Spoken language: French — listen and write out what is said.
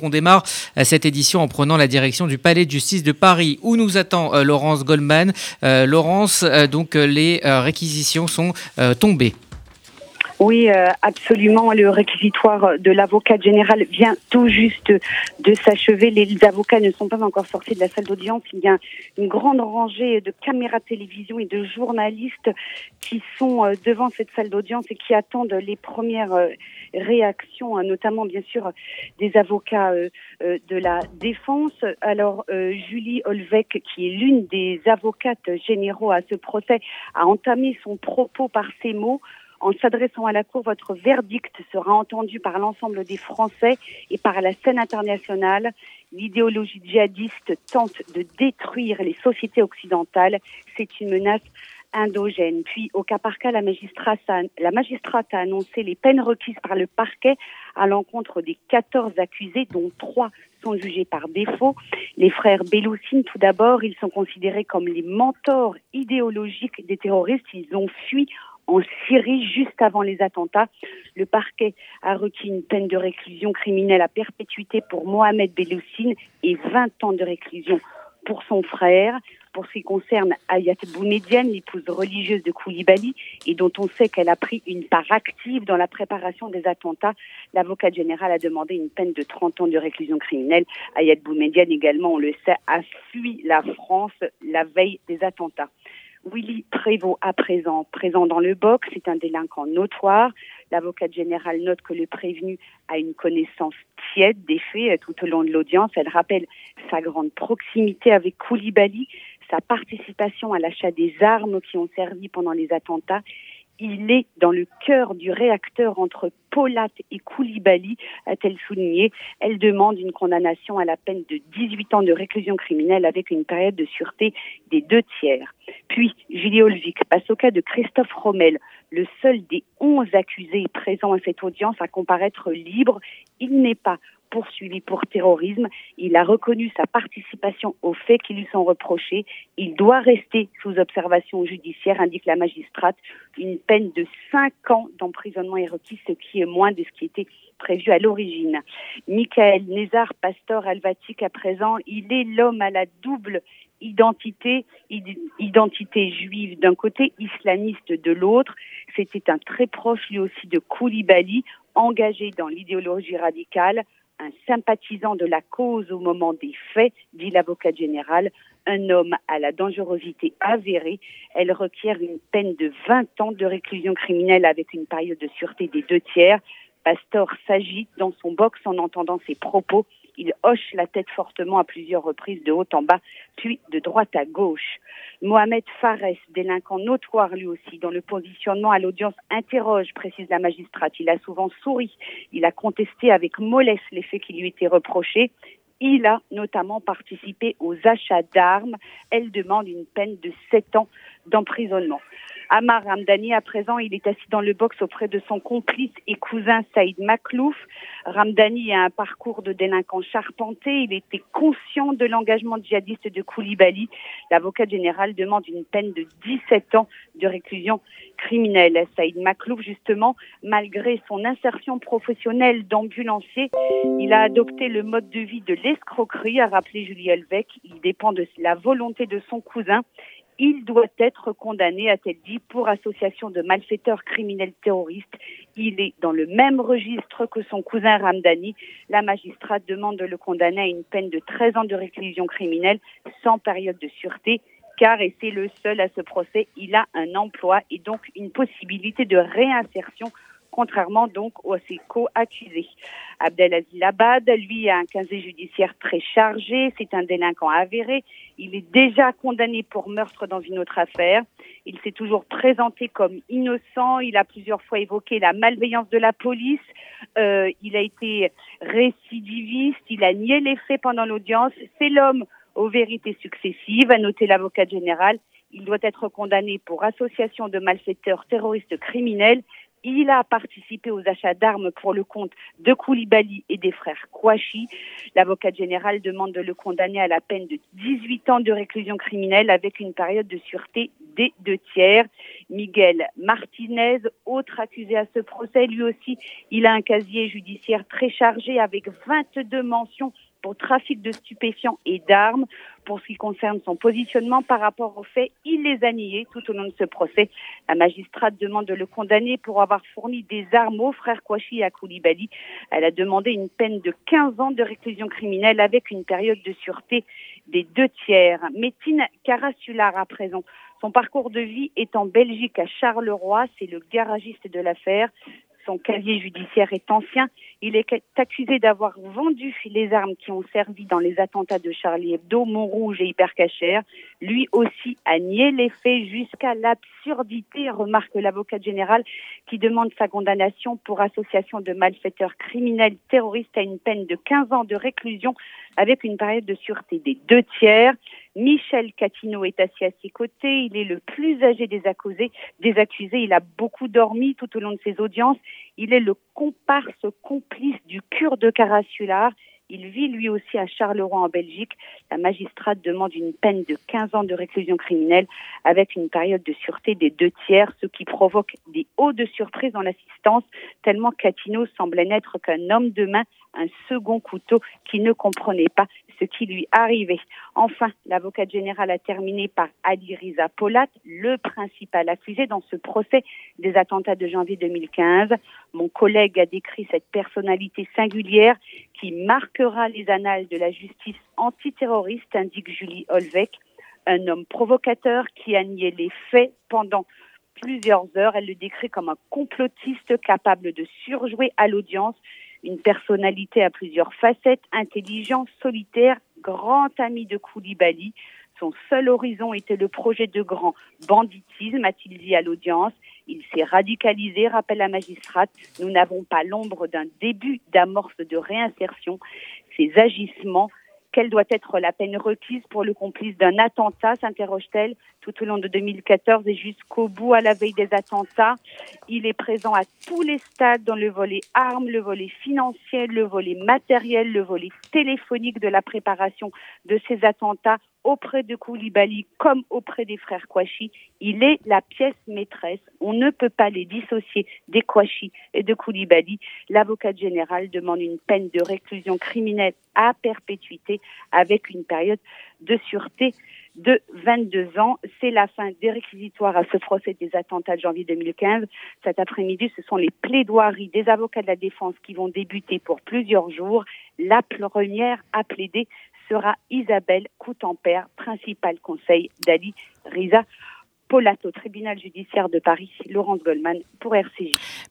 On démarre euh, cette édition en prenant la direction du Palais de justice de Paris où nous attend euh, Laurence Goldman. Euh, Laurence, donc les réquisitions sont tombées. Oui, euh, absolument. Le réquisitoire de l'avocat général vient tout juste de s'achever. Les avocats ne sont pas encore sortis de la salle d'audience. Il y a une grande rangée de caméras de télévision et de journalistes qui sont euh, devant cette salle d'audience et qui attendent les premières euh, réactions, hein, notamment bien sûr des avocats de la défense. Alors, Julie Olvec, qui est l'une des avocates généraux à ce procès, a entamé son propos par ces mots. En s'adressant à la Cour, votre verdict sera entendu par l'ensemble des Français et par la scène internationale. L'idéologie djihadiste tente de détruire les sociétés occidentales. C'est une menace endogène. Puis, au cas par cas, la magistrate, a, la magistrate a annoncé les peines requises par le parquet à l'encontre des 14 accusés, dont 3 sont jugés par défaut. Les frères Beloussine, tout d'abord, ils sont considérés comme les mentors idéologiques des terroristes. Ils ont fui en Syrie juste avant les attentats. Le parquet a requis une peine de réclusion criminelle à perpétuité pour Mohamed Beloussine et 20 ans de réclusion pour son frère. Pour ce qui concerne Ayat Boumedienne, l'épouse religieuse de Koulibaly, et dont on sait qu'elle a pris une part active dans la préparation des attentats, l'avocat général a demandé une peine de 30 ans de réclusion criminelle. Ayat Boumedienne également, on le sait, a fui la France la veille des attentats. Willy Prévost, à présent présent dans le box, c'est un délinquant notoire. L'avocate générale note que le prévenu a une connaissance tiède des faits euh, tout au long de l'audience. Elle rappelle sa grande proximité avec Koulibaly, sa participation à l'achat des armes qui ont servi pendant les attentats il est dans le cœur du réacteur entre Polat et Koulibaly, a-t-elle souligné. Elle demande une condamnation à la peine de 18 ans de réclusion criminelle avec une période de sûreté des deux tiers. Puis, Julie Olvik passe au cas de Christophe Rommel, le seul des 11 accusés présents à cette audience à comparaître libre. Il n'est pas poursuivi pour terrorisme. Il a reconnu sa participation aux faits qui lui sont reprochés. Il doit rester sous observation judiciaire, indique la magistrate. Une peine de cinq ans d'emprisonnement est requise, ce qui est moins de ce qui était prévu à l'origine. Michael Nézar, pasteur alvatique à présent, il est l'homme à la double identité, identité juive d'un côté, islamiste de l'autre. C'était un très proche lui aussi de Koulibaly, engagé dans l'idéologie radicale un sympathisant de la cause au moment des faits, dit l'avocat général, un homme à la dangerosité avérée. Elle requiert une peine de 20 ans de réclusion criminelle avec une période de sûreté des deux tiers. Pastor s'agite dans son box en entendant ses propos il hoche la tête fortement à plusieurs reprises de haut en bas, puis de droite à gauche. Mohamed Fares, délinquant notoire lui aussi, dont le positionnement à l'audience interroge, précise la magistrate. Il a souvent souri. Il a contesté avec mollesse les faits qui lui étaient reprochés. Il a notamment participé aux achats d'armes. Elle demande une peine de sept ans d'emprisonnement. Amar Ramdani, à présent, il est assis dans le box auprès de son complice et cousin Saïd Maklouf. Ramdani a un parcours de délinquant charpenté. Il était conscient de l'engagement djihadiste de Koulibaly. L'avocat général demande une peine de 17 ans de réclusion criminelle. Saïd Maklouf, justement, malgré son insertion professionnelle d'ambulancier, il a adopté le mode de vie de l'escroquerie, a rappelé Julie Elvec. Il dépend de la volonté de son cousin il doit être condamné, a-t-elle dit, pour association de malfaiteurs criminels terroristes. Il est dans le même registre que son cousin Ramdani. La magistrate demande de le condamner à une peine de 13 ans de réclusion criminelle sans période de sûreté car, et c'est le seul à ce procès, il a un emploi et donc une possibilité de réinsertion contrairement donc aux ses co-accusés. Abdelaziz Abad, lui, a un casier judiciaire très chargé, c'est un délinquant avéré, il est déjà condamné pour meurtre dans une autre affaire, il s'est toujours présenté comme innocent, il a plusieurs fois évoqué la malveillance de la police, euh, il a été récidiviste, il a nié les faits pendant l'audience, c'est l'homme aux vérités successives, a noté l'avocat général. Il doit être condamné pour association de malfaiteurs terroristes criminels il a participé aux achats d'armes pour le compte de Koulibaly et des frères Kouachi. L'avocat général demande de le condamner à la peine de 18 ans de réclusion criminelle avec une période de sûreté des deux tiers. Miguel Martinez, autre accusé à ce procès. Lui aussi, il a un casier judiciaire très chargé avec 22 mentions pour trafic de stupéfiants et d'armes. Pour ce qui concerne son positionnement par rapport aux faits, il les a niés tout au long de ce procès. La magistrate demande de le condamner pour avoir fourni des armes aux frères Kouachi et à Koulibaly. Elle a demandé une peine de 15 ans de réclusion criminelle avec une période de sûreté des deux tiers. Métine Carasular à présent. Son parcours de vie est en Belgique à Charleroi. C'est le garagiste de l'affaire. Son casier judiciaire est ancien. Il est accusé d'avoir vendu les armes qui ont servi dans les attentats de Charlie Hebdo, Montrouge et Hypercacher. Lui aussi a nié les faits jusqu'à l'absurdité, remarque l'avocat général qui demande sa condamnation pour association de malfaiteurs criminels terroristes à une peine de 15 ans de réclusion avec une période de sûreté des deux tiers. Michel Catino est assis à ses côtés. Il est le plus âgé des accusés. Il a beaucoup dormi tout au long de ses audiences. Il est le comparse complice du cure de Carassular. Il vit lui aussi à Charleroi en Belgique. La magistrate demande une peine de 15 ans de réclusion criminelle avec une période de sûreté des deux tiers, ce qui provoque des hauts de surprise dans l'assistance, tellement Catino semblait n'être qu'un homme de main, un second couteau qui ne comprenait pas ce qui lui arrivait. Enfin, l'avocate générale a terminé par Ali Riza Polat, le principal accusé dans ce procès des attentats de janvier 2015. Mon collègue a décrit cette personnalité singulière qui marquera les annales de la justice antiterroriste, indique Julie Holbeck, un homme provocateur qui a nié les faits pendant plusieurs heures. Elle le décrit comme un complotiste capable de surjouer à l'audience une personnalité à plusieurs facettes, intelligent, solitaire, grand ami de Koulibaly. Son seul horizon était le projet de grand banditisme, a-t-il dit à l'audience. Il s'est radicalisé, rappelle la magistrate. Nous n'avons pas l'ombre d'un début d'amorce de réinsertion. Ses agissements quelle doit être la peine requise pour le complice d'un attentat, s'interroge-t-elle tout au long de 2014 et jusqu'au bout à la veille des attentats. Il est présent à tous les stades dans le volet armes, le volet financier, le volet matériel, le volet téléphonique de la préparation de ces attentats auprès de Koulibaly comme auprès des frères Kouachi. Il est la pièce maîtresse. On ne peut pas les dissocier des Kouachi et de Koulibaly. L'avocat général demande une peine de réclusion criminelle à perpétuité avec une période de sûreté de 22 ans. C'est la fin des réquisitoires à ce procès des attentats de janvier 2015. Cet après-midi, ce sont les plaidoiries des avocats de la défense qui vont débuter pour plusieurs jours. La première à plaider sera Isabelle Coutempère, principal conseil d'Ali Riza Polato, tribunal judiciaire de Paris, Laurence Goldman pour RCJ.